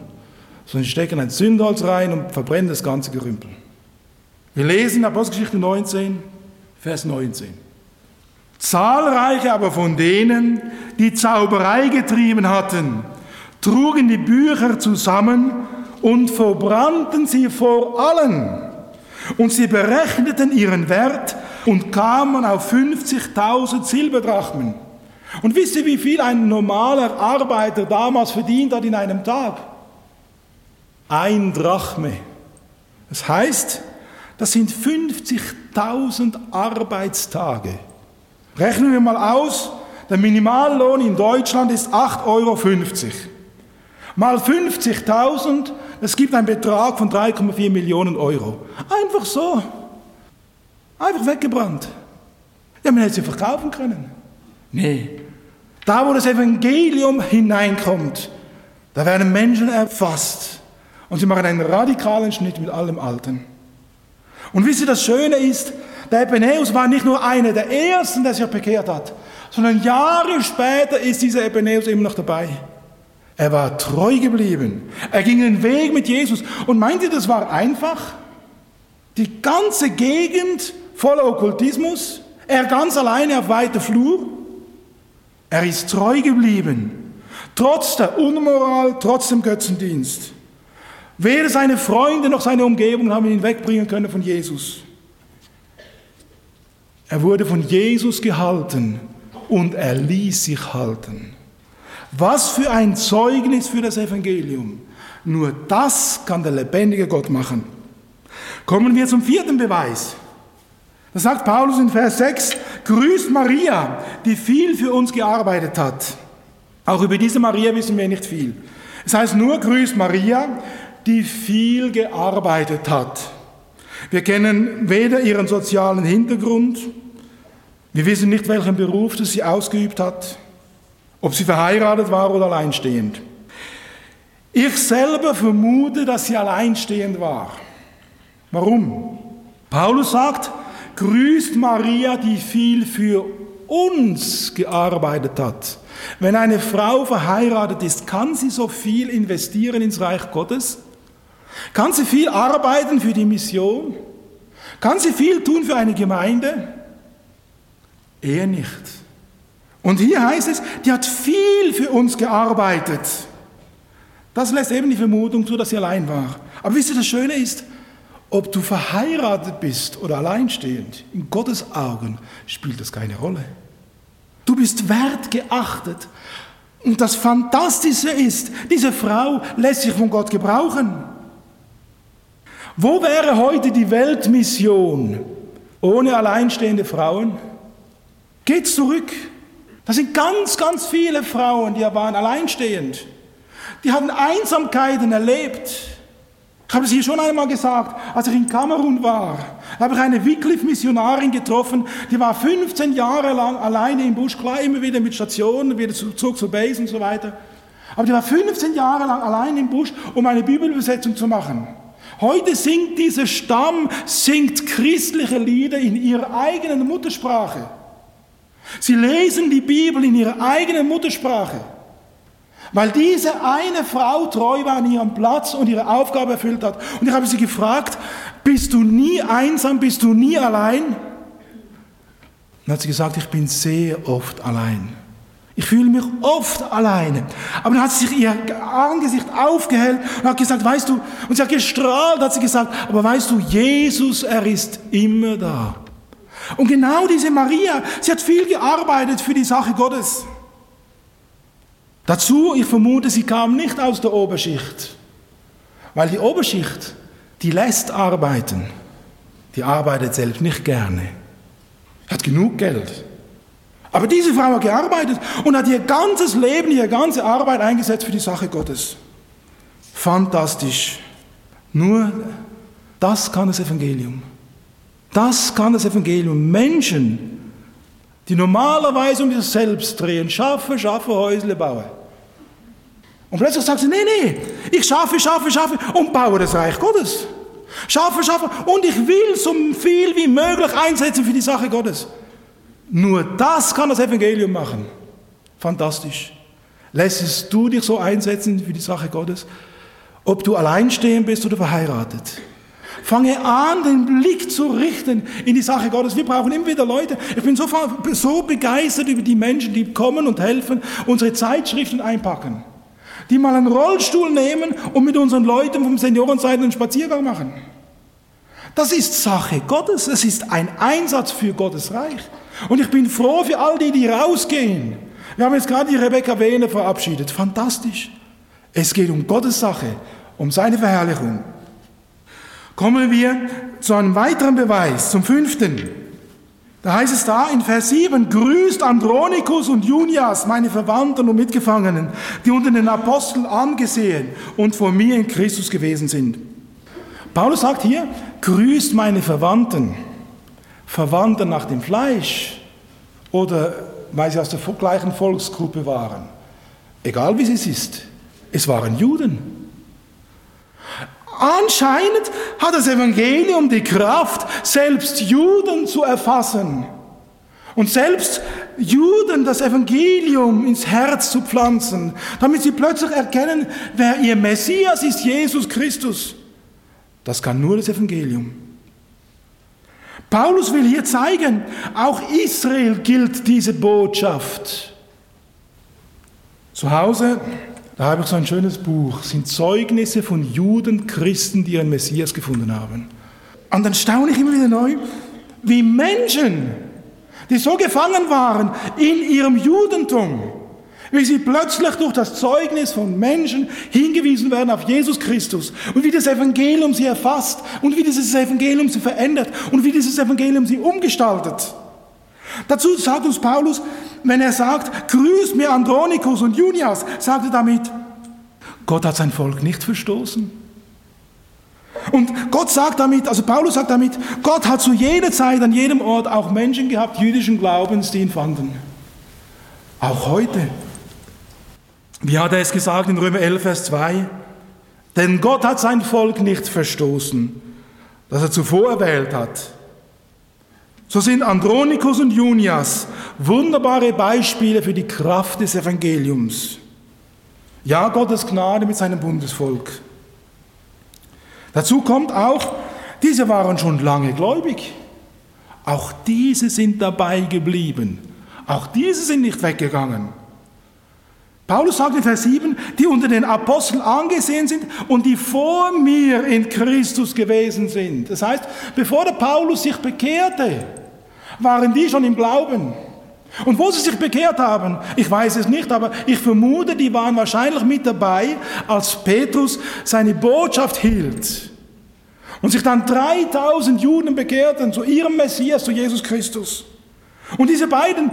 sondern sie stecken ein Zündholz rein und verbrennen das ganze Gerümpel. Wir lesen Apostelgeschichte 19, Vers 19. Zahlreiche aber von denen, die Zauberei getrieben hatten, trugen die Bücher zusammen und verbrannten sie vor allen. Und sie berechneten ihren Wert und kamen auf 50.000 Silberdrachmen. Und wisst ihr, wie viel ein normaler Arbeiter damals verdient hat in einem Tag? Ein Drachme. Das heißt, das sind 50.000 Arbeitstage. Rechnen wir mal aus, der Minimallohn in Deutschland ist 8,50 Euro. Mal 50.000, das gibt einen Betrag von 3,4 Millionen Euro. Einfach so. Einfach weggebrannt. Ja, man hätte sie verkaufen können. Nee. Da, wo das Evangelium hineinkommt, da werden Menschen erfasst. Und sie machen einen radikalen Schnitt mit allem Alten. Und wisst ihr, das Schöne ist, der Ebeneus war nicht nur einer der ersten, der sich bekehrt hat, sondern Jahre später ist dieser Ebeneus immer noch dabei. Er war treu geblieben. Er ging den Weg mit Jesus. Und meint ihr, das war einfach? Die ganze Gegend voller Okkultismus, Er ganz alleine auf weiter Flur. Er ist treu geblieben, trotz der Unmoral, trotz dem Götzendienst. Weder seine Freunde noch seine Umgebung haben ihn wegbringen können von Jesus. Er wurde von Jesus gehalten und er ließ sich halten. Was für ein Zeugnis für das Evangelium. Nur das kann der lebendige Gott machen. Kommen wir zum vierten Beweis. Da sagt Paulus in Vers 6, grüßt Maria, die viel für uns gearbeitet hat. Auch über diese Maria wissen wir nicht viel. Es heißt nur, grüßt Maria, die viel gearbeitet hat. Wir kennen weder ihren sozialen Hintergrund, wir wissen nicht, welchen Beruf sie ausgeübt hat, ob sie verheiratet war oder alleinstehend. Ich selber vermute, dass sie alleinstehend war. Warum? Paulus sagt, grüßt Maria, die viel für uns gearbeitet hat. Wenn eine Frau verheiratet ist, kann sie so viel investieren ins Reich Gottes? Kann sie viel arbeiten für die Mission? Kann sie viel tun für eine Gemeinde? Er nicht. Und hier heißt es, die hat viel für uns gearbeitet. Das lässt eben die Vermutung zu, dass sie allein war. Aber wisst ihr, das Schöne ist, ob du verheiratet bist oder alleinstehend, in Gottes Augen spielt das keine Rolle. Du bist wertgeachtet. Und das Fantastische ist, diese Frau lässt sich von Gott gebrauchen. Wo wäre heute die Weltmission ohne alleinstehende Frauen? Geht zurück. Da sind ganz, ganz viele Frauen, die waren alleinstehend. Die hatten Einsamkeiten erlebt. Ich habe es hier schon einmal gesagt, als ich in Kamerun war, habe ich eine Wycliffe-Missionarin getroffen, die war 15 Jahre lang alleine im Busch, klar immer wieder mit Stationen, wieder zurück zur Base und so weiter. Aber die war 15 Jahre lang allein im Busch, um eine Bibelübersetzung zu machen. Heute singt dieser Stamm, singt christliche Lieder in ihrer eigenen Muttersprache. Sie lesen die Bibel in ihrer eigenen Muttersprache, weil diese eine Frau treu war an ihrem Platz und ihre Aufgabe erfüllt hat. Und ich habe sie gefragt, bist du nie einsam, bist du nie allein? Dann hat sie gesagt, ich bin sehr oft allein. Ich fühle mich oft alleine. Aber dann hat sie sich ihr Angesicht aufgehellt und hat gesagt, weißt du, und sie hat gestrahlt, hat sie gesagt, aber weißt du, Jesus, er ist immer da. Und genau diese Maria, sie hat viel gearbeitet für die Sache Gottes. Dazu, ich vermute, sie kam nicht aus der Oberschicht, weil die Oberschicht, die lässt arbeiten, die arbeitet selbst nicht gerne, hat genug Geld. Aber diese Frau hat gearbeitet und hat ihr ganzes Leben, ihre ganze Arbeit eingesetzt für die Sache Gottes. Fantastisch. Nur das kann das Evangelium. Das kann das Evangelium. Menschen, die normalerweise um sich selbst drehen, schaffe, schaffe, Häusle baue. Und plötzlich sagt sie, nee, nee, ich schaffe, schaffe, schaffe und baue das Reich Gottes. Schaffe, schaffe und ich will so viel wie möglich einsetzen für die Sache Gottes. Nur das kann das Evangelium machen. Fantastisch. Lässtest du dich so einsetzen für die Sache Gottes? Ob du alleinstehend bist oder verheiratet? Fange an, den Blick zu richten in die Sache Gottes. Wir brauchen immer wieder Leute. Ich bin so, so begeistert über die Menschen, die kommen und helfen, unsere Zeitschriften einpacken. Die mal einen Rollstuhl nehmen und mit unseren Leuten vom Seniorenseiten einen Spaziergang machen. Das ist Sache Gottes. Es ist ein Einsatz für Gottes Reich. Und ich bin froh für all die, die rausgehen. Wir haben jetzt gerade die Rebecca Wehner verabschiedet. Fantastisch. Es geht um Gottes Sache, um seine Verherrlichung. Kommen wir zu einem weiteren Beweis, zum fünften. Da heißt es da in Vers 7, grüßt Andronikus und Junias, meine Verwandten und Mitgefangenen, die unter den Aposteln angesehen und vor mir in Christus gewesen sind. Paulus sagt hier, grüßt meine Verwandten. Verwandten nach dem Fleisch oder weil sie aus der gleichen Volksgruppe waren. Egal wie es ist, es waren Juden. Anscheinend hat das Evangelium die Kraft, selbst Juden zu erfassen und selbst Juden das Evangelium ins Herz zu pflanzen, damit sie plötzlich erkennen, wer ihr Messias ist, Jesus Christus. Das kann nur das Evangelium. Paulus will hier zeigen, auch Israel gilt diese Botschaft. Zu Hause, da habe ich so ein schönes Buch, sind Zeugnisse von Juden, Christen, die ihren Messias gefunden haben. Und dann staune ich immer wieder neu, wie Menschen, die so gefangen waren in ihrem Judentum, wie sie plötzlich durch das Zeugnis von Menschen hingewiesen werden auf Jesus Christus und wie das Evangelium sie erfasst und wie dieses Evangelium sie verändert und wie dieses Evangelium sie umgestaltet. Dazu sagt uns Paulus, wenn er sagt, grüßt mir Andronikus und Junias, sagt er damit, Gott hat sein Volk nicht verstoßen. Und Gott sagt damit, also Paulus sagt damit, Gott hat zu jeder Zeit, an jedem Ort auch Menschen gehabt, jüdischen Glaubens, die ihn fanden. Auch heute. Wie hat er es gesagt in Römer 11, Vers 2? Denn Gott hat sein Volk nicht verstoßen, das er zuvor erwählt hat. So sind Andronikus und Junias wunderbare Beispiele für die Kraft des Evangeliums. Ja, Gottes Gnade mit seinem Bundesvolk. Dazu kommt auch, diese waren schon lange gläubig. Auch diese sind dabei geblieben. Auch diese sind nicht weggegangen. Paulus sagt in Vers 7, die unter den Aposteln angesehen sind und die vor mir in Christus gewesen sind. Das heißt, bevor der Paulus sich bekehrte, waren die schon im Glauben. Und wo sie sich bekehrt haben, ich weiß es nicht, aber ich vermute, die waren wahrscheinlich mit dabei, als Petrus seine Botschaft hielt. Und sich dann 3000 Juden bekehrten zu ihrem Messias, zu Jesus Christus. Und diese beiden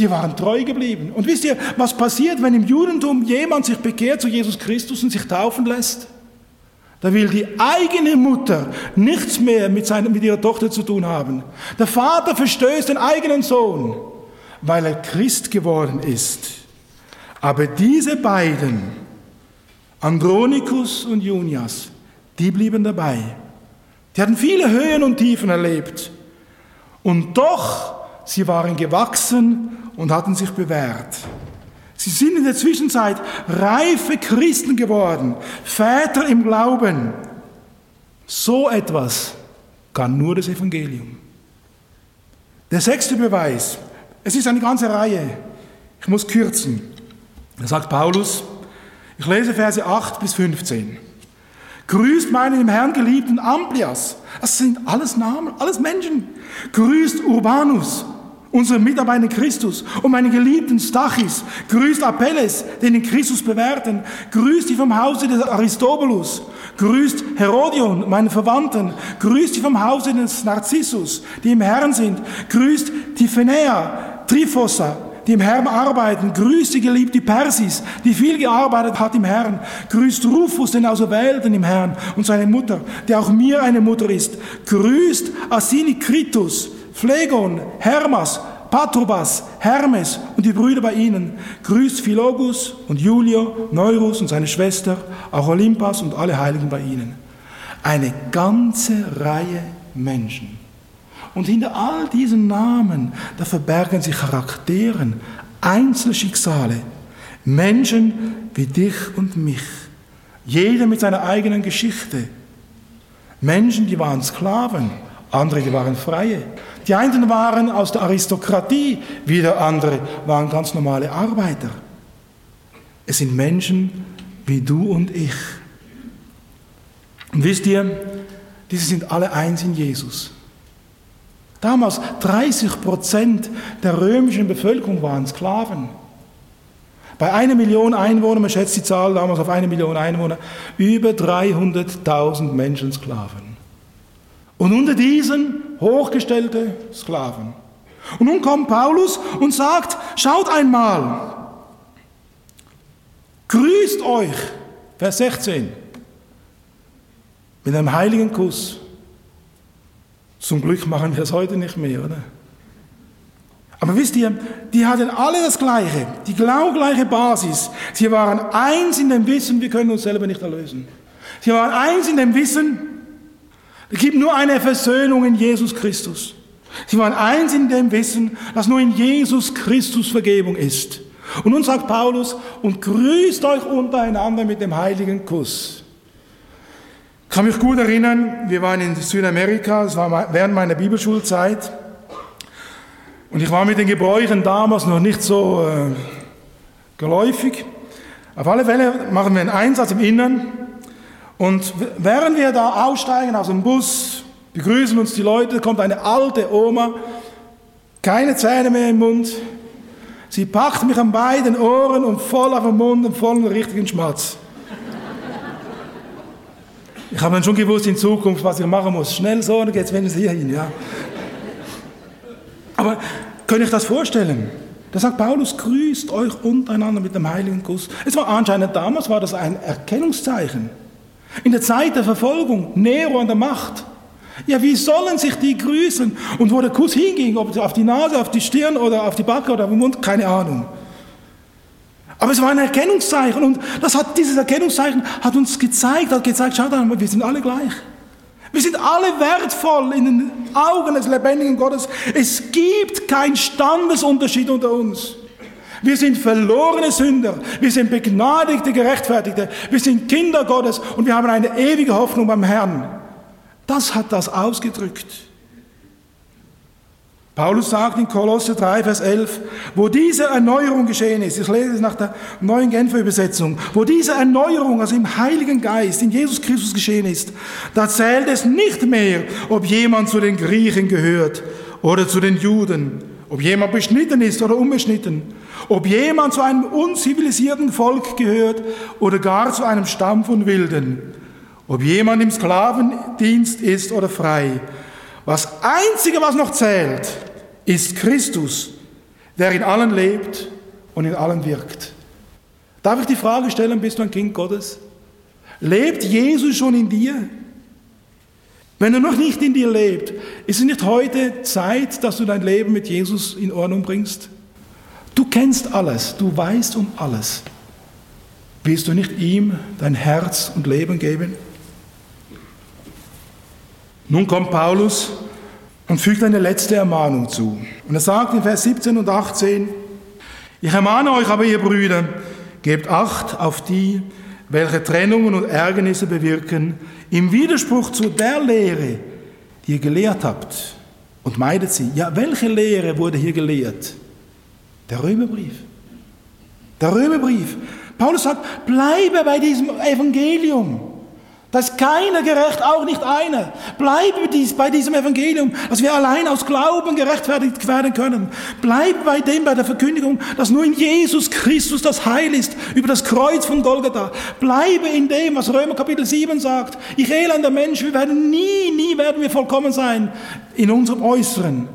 die waren treu geblieben. Und wisst ihr, was passiert, wenn im Judentum jemand sich bekehrt zu Jesus Christus und sich taufen lässt? Da will die eigene Mutter nichts mehr mit, seiner, mit ihrer Tochter zu tun haben. Der Vater verstößt den eigenen Sohn, weil er Christ geworden ist. Aber diese beiden, Andronikus und Junias, die blieben dabei. Die hatten viele Höhen und Tiefen erlebt. Und doch, sie waren gewachsen und hatten sich bewährt. Sie sind in der Zwischenzeit reife Christen geworden, Väter im Glauben. So etwas kann nur das Evangelium. Der sechste Beweis, es ist eine ganze Reihe, ich muss kürzen. Da sagt Paulus, ich lese Verse 8 bis 15. Grüßt meinen im Herrn geliebten Amplias. Das sind alles Namen, alles Menschen. Grüßt Urbanus, unseren Mitarbeiter Christus und meinen geliebten Stachis, grüßt Apelles, den in Christus bewährten, grüßt die vom Hause des Aristobulus, grüßt Herodion, meinen Verwandten, grüßt die vom Hause des Narzissus, die im Herrn sind, grüßt Tiphynea, Trifossa, die im Herrn arbeiten, grüßt die geliebte Persis, die viel gearbeitet hat im Herrn, grüßt Rufus, den Auserwählten im Herrn und seine Mutter, die auch mir eine Mutter ist, grüßt Asinikritus, Phlegon, Hermas, Patrobas, Hermes und die Brüder bei ihnen. Grüßt Philogus und Julio, Neurus und seine Schwester, auch Olympas und alle Heiligen bei ihnen. Eine ganze Reihe Menschen. Und hinter all diesen Namen, da verbergen sich Charakteren, Einzelschicksale, Menschen wie dich und mich. Jeder mit seiner eigenen Geschichte. Menschen, die waren Sklaven, andere, die waren Freie. Die einen waren aus der Aristokratie, wieder andere waren ganz normale Arbeiter. Es sind Menschen wie du und ich. Und wisst ihr, diese sind alle eins in Jesus. Damals 30 Prozent der römischen Bevölkerung waren Sklaven. Bei einer Million Einwohnern, man schätzt die Zahl damals auf eine Million Einwohner, über 300.000 Menschen Sklaven. Und unter diesen hochgestellte Sklaven. Und nun kommt Paulus und sagt, schaut einmal, grüßt euch, Vers 16, mit einem heiligen Kuss. Zum Glück machen wir es heute nicht mehr, oder? Aber wisst ihr, die hatten alle das Gleiche, die genau gleiche Basis. Sie waren eins in dem Wissen, wir können uns selber nicht erlösen. Sie waren eins in dem Wissen, es gibt nur eine Versöhnung in Jesus Christus. Sie waren eins in dem Wissen, dass nur in Jesus Christus Vergebung ist. Und nun sagt Paulus, und grüßt euch untereinander mit dem heiligen Kuss. Ich kann mich gut erinnern, wir waren in Südamerika, es war während meiner Bibelschulzeit. Und ich war mit den Gebräuchen damals noch nicht so äh, geläufig. Auf alle Fälle machen wir einen Einsatz im Innern. Und während wir da aussteigen aus dem Bus, begrüßen uns die Leute, kommt eine alte Oma, keine Zähne mehr im Mund. Sie packt mich an beiden Ohren und voll auf den Mund und voll einen richtigen Schmatz. Ich habe dann schon gewusst in Zukunft, was ich machen muss. Schnell so, dann geht's wenigstens hier hin, ja. Aber könnt euch das vorstellen? Da sagt Paulus, grüßt euch untereinander mit dem heiligen Kuss. Es war anscheinend damals war das ein Erkennungszeichen. In der Zeit der Verfolgung, Nero an der Macht. Ja, wie sollen sich die grüßen? Und wo der Kuss hinging, ob auf die Nase, auf die Stirn oder auf die Backe oder auf den Mund, keine Ahnung. Aber es war ein Erkennungszeichen und das hat, dieses Erkennungszeichen hat uns gezeigt, hat gezeigt, schaut mal, wir sind alle gleich. Wir sind alle wertvoll in den Augen des lebendigen Gottes. Es gibt keinen Standesunterschied unter uns. Wir sind verlorene Sünder, wir sind begnadigte Gerechtfertigte, wir sind Kinder Gottes und wir haben eine ewige Hoffnung beim Herrn. Das hat das ausgedrückt. Paulus sagt in Kolosse 3, Vers 11, wo diese Erneuerung geschehen ist, ich lese es nach der neuen Genfer Übersetzung, wo diese Erneuerung, also im Heiligen Geist, in Jesus Christus geschehen ist, da zählt es nicht mehr, ob jemand zu den Griechen gehört oder zu den Juden, ob jemand beschnitten ist oder unbeschnitten, ob jemand zu einem unzivilisierten Volk gehört oder gar zu einem Stamm von Wilden, ob jemand im Sklavendienst ist oder frei. Was Einzige, was noch zählt, ist Christus, der in allen lebt und in allen wirkt. Darf ich die Frage stellen, bist du ein Kind Gottes? Lebt Jesus schon in dir? Wenn er noch nicht in dir lebt, ist es nicht heute Zeit, dass du dein Leben mit Jesus in Ordnung bringst? Du kennst alles, du weißt um alles. Willst du nicht ihm dein Herz und Leben geben? Nun kommt Paulus und fügt eine letzte Ermahnung zu. Und er sagt in Vers 17 und 18, ich ermahne euch aber, ihr Brüder, gebt Acht auf die, welche Trennungen und Ärgernisse bewirken, im Widerspruch zu der Lehre, die ihr gelehrt habt, und meidet sie. Ja, welche Lehre wurde hier gelehrt? Der Römerbrief. Der Römerbrief. Paulus sagt, bleibe bei diesem Evangelium. Da ist keiner gerecht, auch nicht einer. Bleibe dies, bei diesem Evangelium, dass wir allein aus Glauben gerechtfertigt werden können. Bleibe bei dem, bei der Verkündigung, dass nur in Jesus Christus das Heil ist, über das Kreuz von Golgatha. Bleibe in dem, was Römer Kapitel 7 sagt. Ich elender Mensch, wir werden nie, nie werden wir vollkommen sein in unserem Äußeren.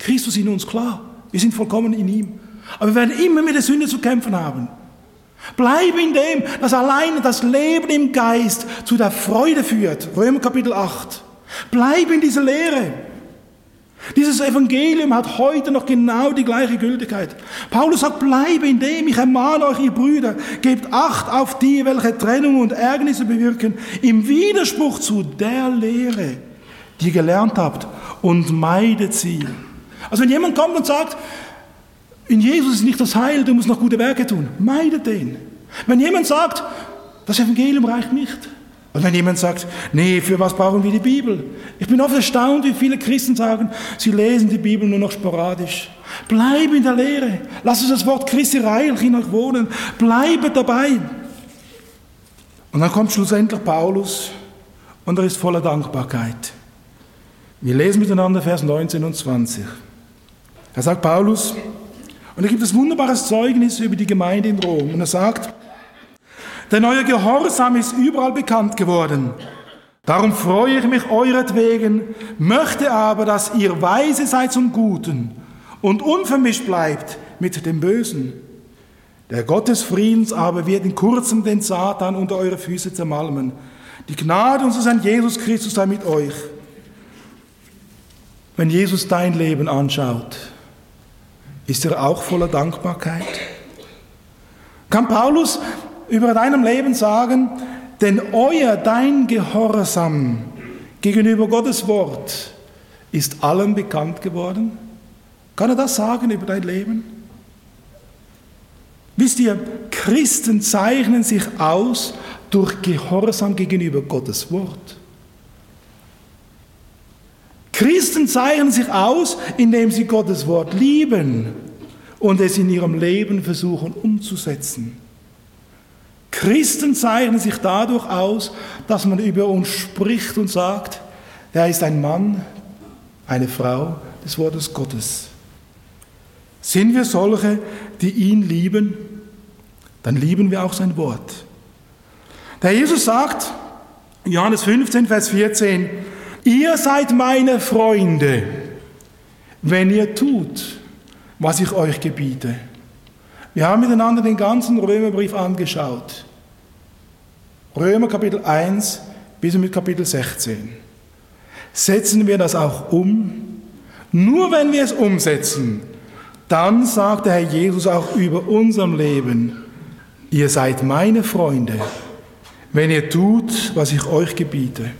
Christus in uns, klar. Wir sind vollkommen in ihm. Aber wir werden immer mit der Sünde zu kämpfen haben. Bleib in dem, dass alleine das Leben im Geist zu der Freude führt. Römer Kapitel 8. Bleib in dieser Lehre. Dieses Evangelium hat heute noch genau die gleiche Gültigkeit. Paulus sagt, bleibe in dem, ich ermahne euch, ihr Brüder, gebt Acht auf die, welche Trennung und Ärgernisse bewirken, im Widerspruch zu der Lehre, die ihr gelernt habt, und meidet sie. Also wenn jemand kommt und sagt, in Jesus ist nicht das Heil, du musst noch gute Werke tun. Meide den. Wenn jemand sagt, das Evangelium reicht nicht. Und wenn jemand sagt, nee, für was brauchen wir die Bibel? Ich bin oft erstaunt, wie viele Christen sagen, sie lesen die Bibel nur noch sporadisch. Bleib in der Lehre. Lass uns das Wort Christi reich in euch wohnen. Bleibe dabei. Und dann kommt schlussendlich Paulus und er ist voller Dankbarkeit. Wir lesen miteinander Vers 19 und 20. Da sagt Paulus, und da gibt es wunderbares Zeugnis über die Gemeinde in Rom. Und er sagt, denn euer Gehorsam ist überall bekannt geworden. Darum freue ich mich euretwegen, möchte aber, dass ihr weise seid zum Guten und unvermischt bleibt mit dem Bösen. Der Gott des Friedens aber wird in kurzem den Satan unter eure Füße zermalmen. Die Gnade unseres Herrn Jesus Christus sei mit euch. Wenn Jesus dein Leben anschaut, ist er auch voller Dankbarkeit? Kann Paulus über deinem Leben sagen, denn euer, dein Gehorsam gegenüber Gottes Wort ist allen bekannt geworden? Kann er das sagen über dein Leben? Wisst ihr, Christen zeichnen sich aus durch Gehorsam gegenüber Gottes Wort. Christen zeichnen sich aus, indem sie Gottes Wort lieben und es in ihrem Leben versuchen umzusetzen. Christen zeichnen sich dadurch aus, dass man über uns spricht und sagt, er ist ein Mann, eine Frau des Wortes Gottes. Sind wir solche, die ihn lieben, dann lieben wir auch sein Wort. Der Jesus sagt, Johannes 15, Vers 14, ihr seid meine Freunde, wenn ihr tut, was ich euch gebiete. Wir haben miteinander den ganzen Römerbrief angeschaut. Römer Kapitel 1 bis mit Kapitel 16. Setzen wir das auch um? Nur wenn wir es umsetzen, dann sagt der Herr Jesus auch über unserem Leben, ihr seid meine Freunde, wenn ihr tut, was ich euch gebiete.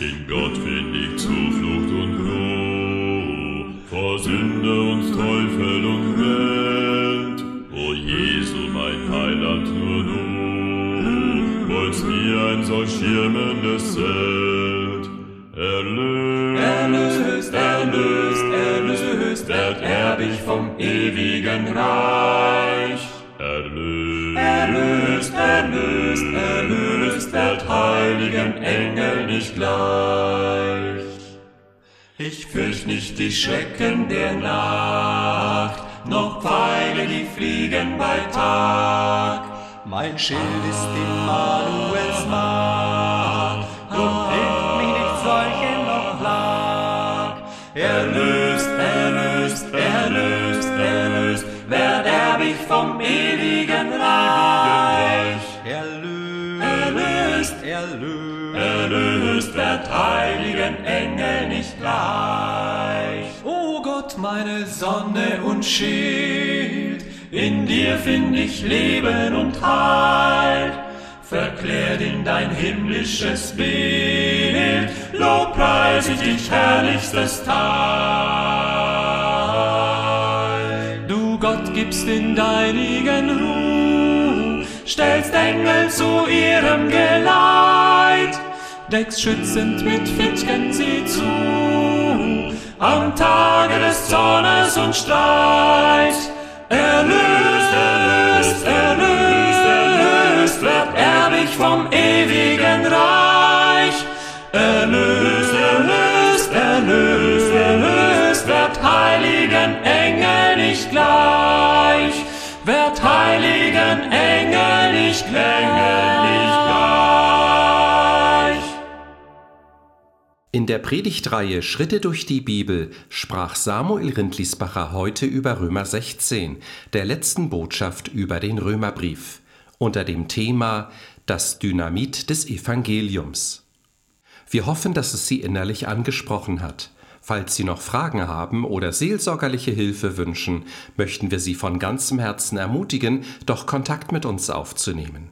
In Gott finde ich Zuflucht und Ruhe vor Sünde und Teufel und Welt. O Jesu, mein Heiland, nur du wolltest mir ein solch schirmendes Zelt. Erlöst, erlöst, erlöst, erlöst, werd erbig vom ewigen Reich. Erlöst, erlöst, erlöst, erlöst, werd heiligen Engel nicht gleich. Ich fürcht nicht die Schrecken der Nacht, noch Pfeile, die fliegen bei Tag. Mein Schild ist Immanuels Macht, drum hilft mich nicht solche noch Plag. Erlöst, erlöst, erlöst, erlöst, werd erbig vom ewigen Erlöst, erlöst, werd heiligen Engel nicht gleich. O Gott, meine Sonne und Schild, In dir find ich Leben und Heil, verklärt in dein himmlisches Bild, lobpreis ich dich herrlichstes Teil. du Gott gibst in deinigen Ruh, Stellst Engel zu ihrem Geleit, deckst schützend mit Fitchen sie zu. am Tage des Zornes und Streits. Nicht Engel nicht gleich. In der Predigtreihe Schritte durch die Bibel sprach Samuel Rindlisbacher heute über Römer 16, der letzten Botschaft über den Römerbrief, unter dem Thema Das Dynamit des Evangeliums. Wir hoffen, dass es Sie innerlich angesprochen hat. Falls Sie noch Fragen haben oder seelsorgerliche Hilfe wünschen, möchten wir Sie von ganzem Herzen ermutigen, doch Kontakt mit uns aufzunehmen.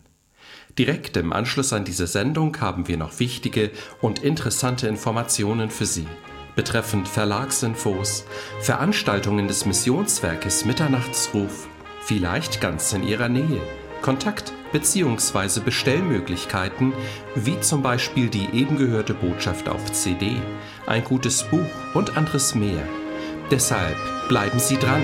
Direkt im Anschluss an diese Sendung haben wir noch wichtige und interessante Informationen für Sie betreffend Verlagsinfos, Veranstaltungen des Missionswerkes Mitternachtsruf, vielleicht ganz in Ihrer Nähe, Kontakt bzw. Bestellmöglichkeiten, wie zum Beispiel die eben gehörte Botschaft auf CD, ein gutes Buch und anderes mehr. Deshalb bleiben Sie dran.